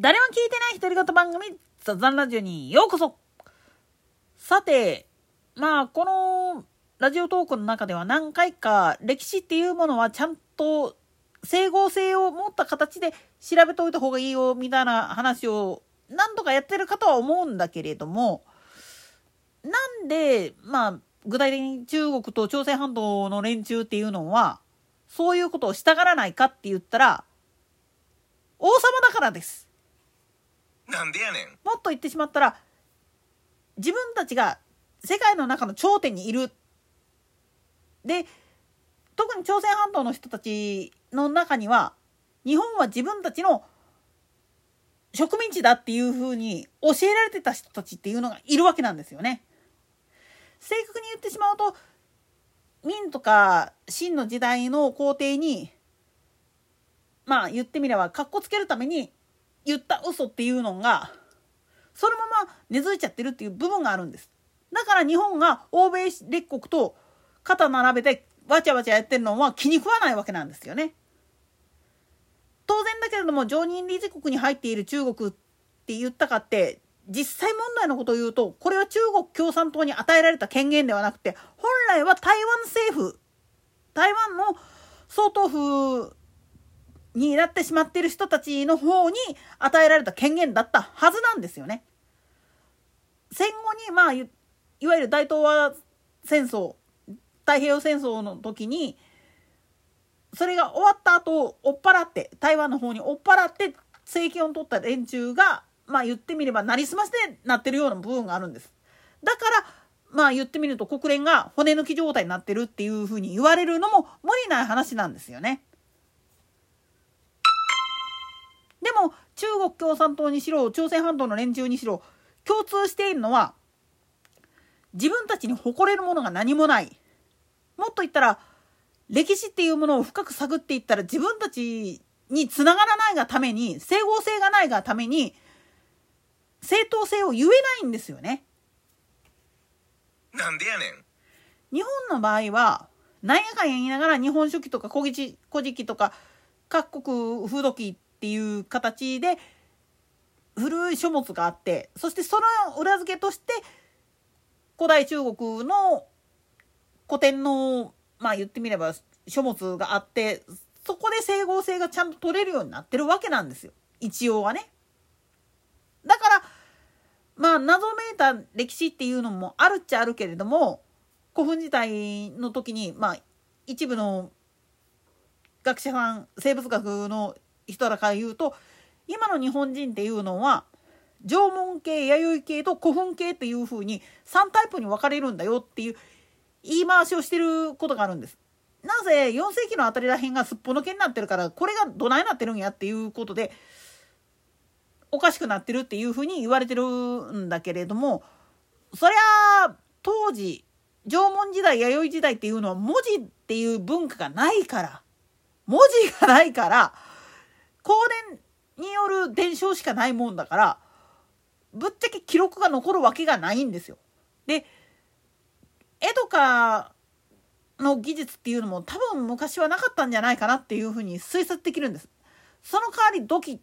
誰も聞いてない独り言番組雑談ラジオにようこそさて、まあ、このラジオトークの中では何回か歴史っていうものはちゃんと整合性を持った形で調べておいた方がいいよみたいな話を何度かやってるかとは思うんだけれども、なんで、まあ、具体的に中国と朝鮮半島の連中っていうのは、そういうことをしたがらないかって言ったら、王様だからです。なんでやねん。もっと言ってしまったら、自分たちが世界の中の頂点にいる。で、特に朝鮮半島の人たちの中には、日本は自分たちの植民地だっていうふうに教えられてた人たちっていうのがいるわけなんですよね。正確に言ってしまうと明とか秦の時代の皇帝にまあ言ってみればかっこつけるために言った嘘っていうのがそのまま根付いちゃってるっていう部分があるんです。だから日本が欧米列国と肩並べてわちゃわちゃやってるのは気に食わないわけなんですよね。当然だけれども常任理事国に入っている中国って言ったかって実際問題のことを言うとこれは中国共産党に与えられた権限ではなくて本来は台湾政府台湾の総統府になってしまっている人たちの方に与えられた権限だったはずなんですよね。戦後にまあいわゆる大東亜戦争太平洋戦争の時にそれが終わった後追っ払って台湾の方に追っ払って政権を取った連中がまあ言ってみればなりすましでなってるような部分があるんです。だからまあ言ってみると国連が骨抜き状態になってるっていうふうに言われるのも無理ない話なんですよね。でも中国共産党にしろ朝鮮半島の連中にしろ共通しているのは自分たちに誇れるものが何もない。もっと言ったら歴史っていうものを深く探っていったら自分たちにつながらないがために整合性がないがために正当性を言えないんですよね。なんでやねん。日本の場合は、なんやかんや言いながら日本書紀とか古事古事記とか各国風土記っていう形で古い書物があってそしてその裏付けとして古代中国の古典のまあ言ってみれば書物があってそこで整合性がちゃんと取れるようになってるわけなんですよ一応はね。だからまあ謎めいた歴史っていうのもあるっちゃあるけれども古墳時代の時にまあ一部の学者さん生物学の人らから言うと今の日本人っていうのは縄文系弥生系と古墳系っていうふうに3タイプに分かれるんだよっていう言い回しをしてることがあるんです。なぜ4世紀のあたりらへんがすっぽ抜けになってるからこれがどないなってるんやっていうことでおかしくなってるっていうふうに言われてるんだけれどもそりゃ当時縄文時代弥生時代っていうのは文字っていう文化がないから文字がないから香典による伝承しかないもんだからぶっちゃけ記録が残るわけがないんですよ。で江戸かの技術っていうのも多分昔はなかったんじゃないかなっていうふうに推察できるんです。その代わり土器っ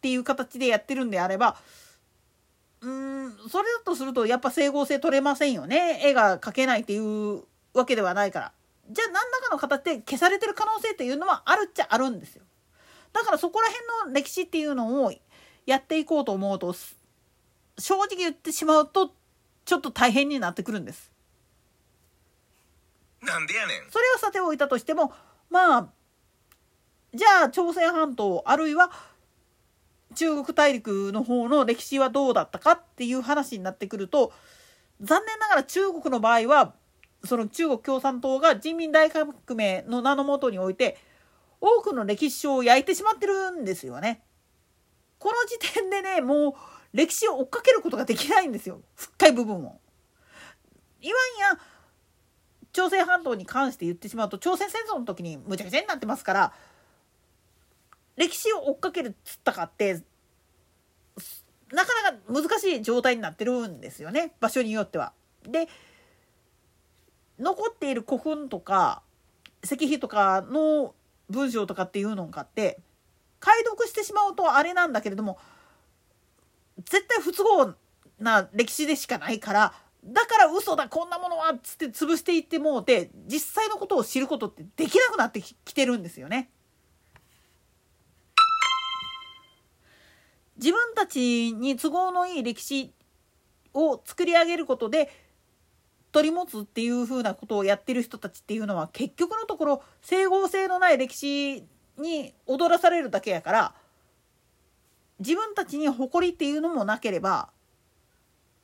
ていう形でやってるんであればうんそれだとするとやっぱ整合性取れませんよね絵が描けないっていうわけではないから。じゃあ何らかの形で消されてる可能性っていうのはあるっちゃあるんですよ。だからそこら辺の歴史っていうのをやっていこうと思うと正直言ってしまうとちょっと大変になってくるんです。なんでやねん。それをさておいたとしてもまあじゃあ朝鮮半島あるいは中国大陸の方の歴史はどうだったかっていう話になってくると残念ながら中国の場合はその中国共産党が人民大革命の名のもとにおいて多くの歴史書を焼いてしまってるんですよね。この時点でねもう歴史を追っかけることができないんですよ深い部分を。いわんや朝鮮半島に関して言ってしまうと朝鮮戦争の時にむちゃくちゃになってますから歴史を追っかけるっつったかってなかなか難しい状態になってるんですよね場所によっては。で残っている古墳とか石碑とかの文章とかっていうのを買って解読してしまうとあれなんだけれども絶対不都合な歴史でしかないからだから嘘だこんなものはっつって潰していってもうて実際のことを知ることってできなくなってきてるんですよね。自分たちに都合のいい歴史を作り上げることで取り持つっていうふうなことをやってる人たちっていうのは結局のところ整合性のない歴史に踊らされるだけやから自分たちに誇りっていうのもなければ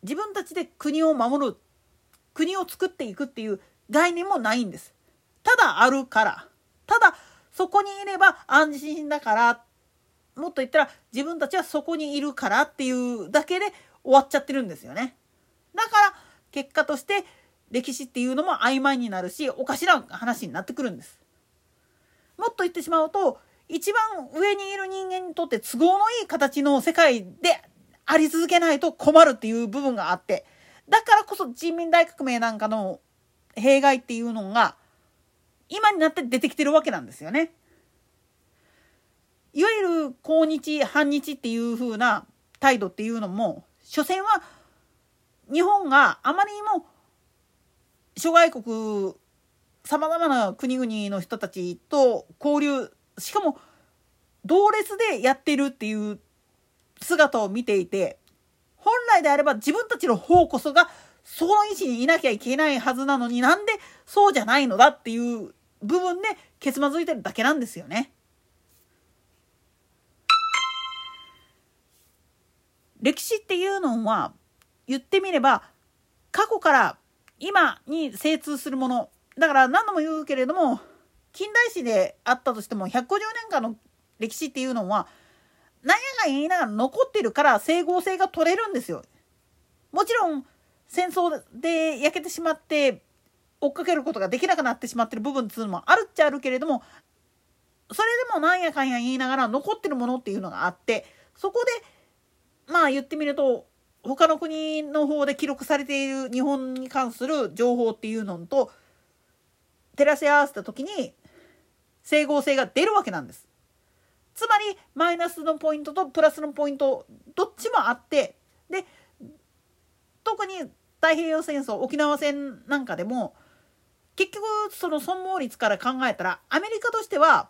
自分たちで国を守る国を作っていくっていう概念もないんです。ただあるからただそこにいれば安心だからもっと言ったら自分たちはそこにいるからっていうだけで終わっちゃってるんですよね。だから結果として歴史っていうのも曖昧になるしおかしな話になってくるんです。もっと言ってしまうと一番上にいる人間にとって都合のいい形の世界であり続けないと困るっていう部分があってだからこそ人民大革命なんかの弊害っていうのが今になって出てきてるわけなんですよね。いわゆる抗日反日っていう風な態度っていうのも所詮は日本があまりにも諸外国さまざまな国々の人たちと交流しかも同列でやってるっていう姿を見ていて本来であれば自分たちの方こそがその位置にいなきゃいけないはずなのになんでそうじゃないのだっていう部分でけつまずいてるだけなんですよね。歴史っていうのは言ってみれば過去から今に精通するものだから何度も言うけれども近代史であったとしても150年間の歴史っていうのは何やか言いながら残ってるから整合性が取れるんですよ。もちろん戦争で焼けてしまって追っかけることができなくなってしまってる部分っていうのもあるっちゃあるけれどもそれでもなんやかんや言いながら残ってるものっていうのがあってそこでまあ言ってみると他の国の方で記録されている日本に関する情報っていうのと照らし合わせた時に整合性が出るわけなんです。つまりマイナスのポイントとプラスのポイントどっちもあってで特に太平洋戦争沖縄戦なんかでも結局その損耗率から考えたらアメリカとしては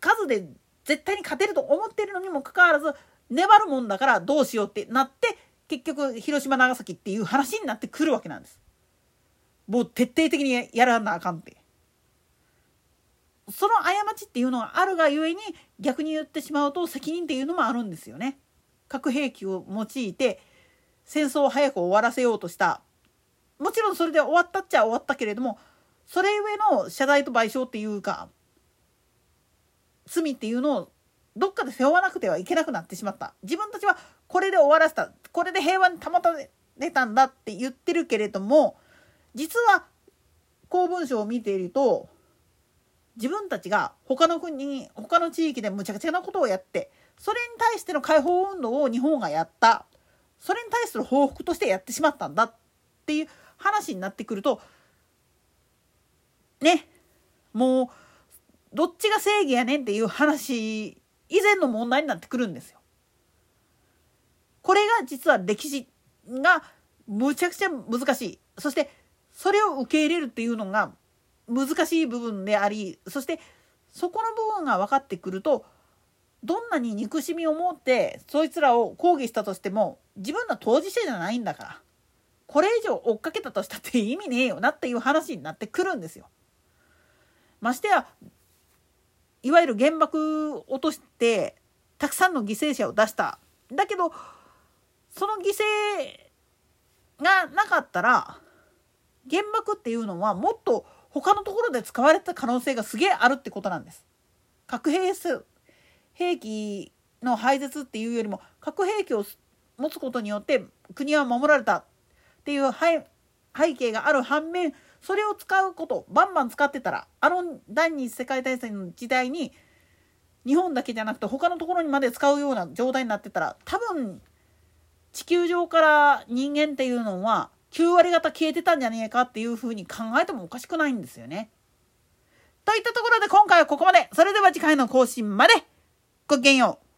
数で絶対に勝てると思ってるのにもかかわらず粘るもんだからどうしようってなって結局広島長崎っていう話になってくるわけなんです。もう徹底的にやらなあかんって。その過ちっていうのがあるがゆえに逆に言ってしまうと責任っていうのもあるんですよね。核兵器を用いて戦争を早く終わらせようとしたもちろんそれで終わったっちゃ終わったけれどもそれゆえの謝罪と賠償っていうか罪っていうのをどっかで背負わなくてはいけなくなってしまった。自分たちはこれで終わらせた。これで平和に保たれたんだって言ってるけれども実は公文書を見ていると自分たちが他の国他の地域でむちゃくちゃなことをやってそれに対しての解放運動を日本がやった。それに対する報復としてやってしまったんだっていう話になってくるとねもうどっちが正義やねんっていう話以前の問題になってくるんですよ。これが実は歴史がむちゃくちゃ難しいそしてそれを受け入れるっていうのが難しい部分でありそしてそこの部分が分かってくるとどんなに憎しみを持ってそいつらを抗議したとしても自分の当事者じゃないんだからこれ以上追っかけたとしたって意味ねえよなっていう話になってくるんですよ。ましてやいわゆる原爆落としてたくさんの犠牲者を出しただけどその犠牲がなかったら原爆っていうのはもっと他のところで使われた可能性がすげえあるってことなんです。核兵兵器の廃絶っていうよりも核兵器を持つことによって国は守られたっていう背景がある反面それを使うことバンバン使ってたらあの第二次世界大戦の時代に日本だけじゃなくて他のところにまで使うような状態になってたら多分地球上から人間っていうのは9割方消えてたんじゃねえかっていうふうに考えてもおかしくないんですよね。といったところで今回はここまで。それでは次回の更新まで。ごきげんよう。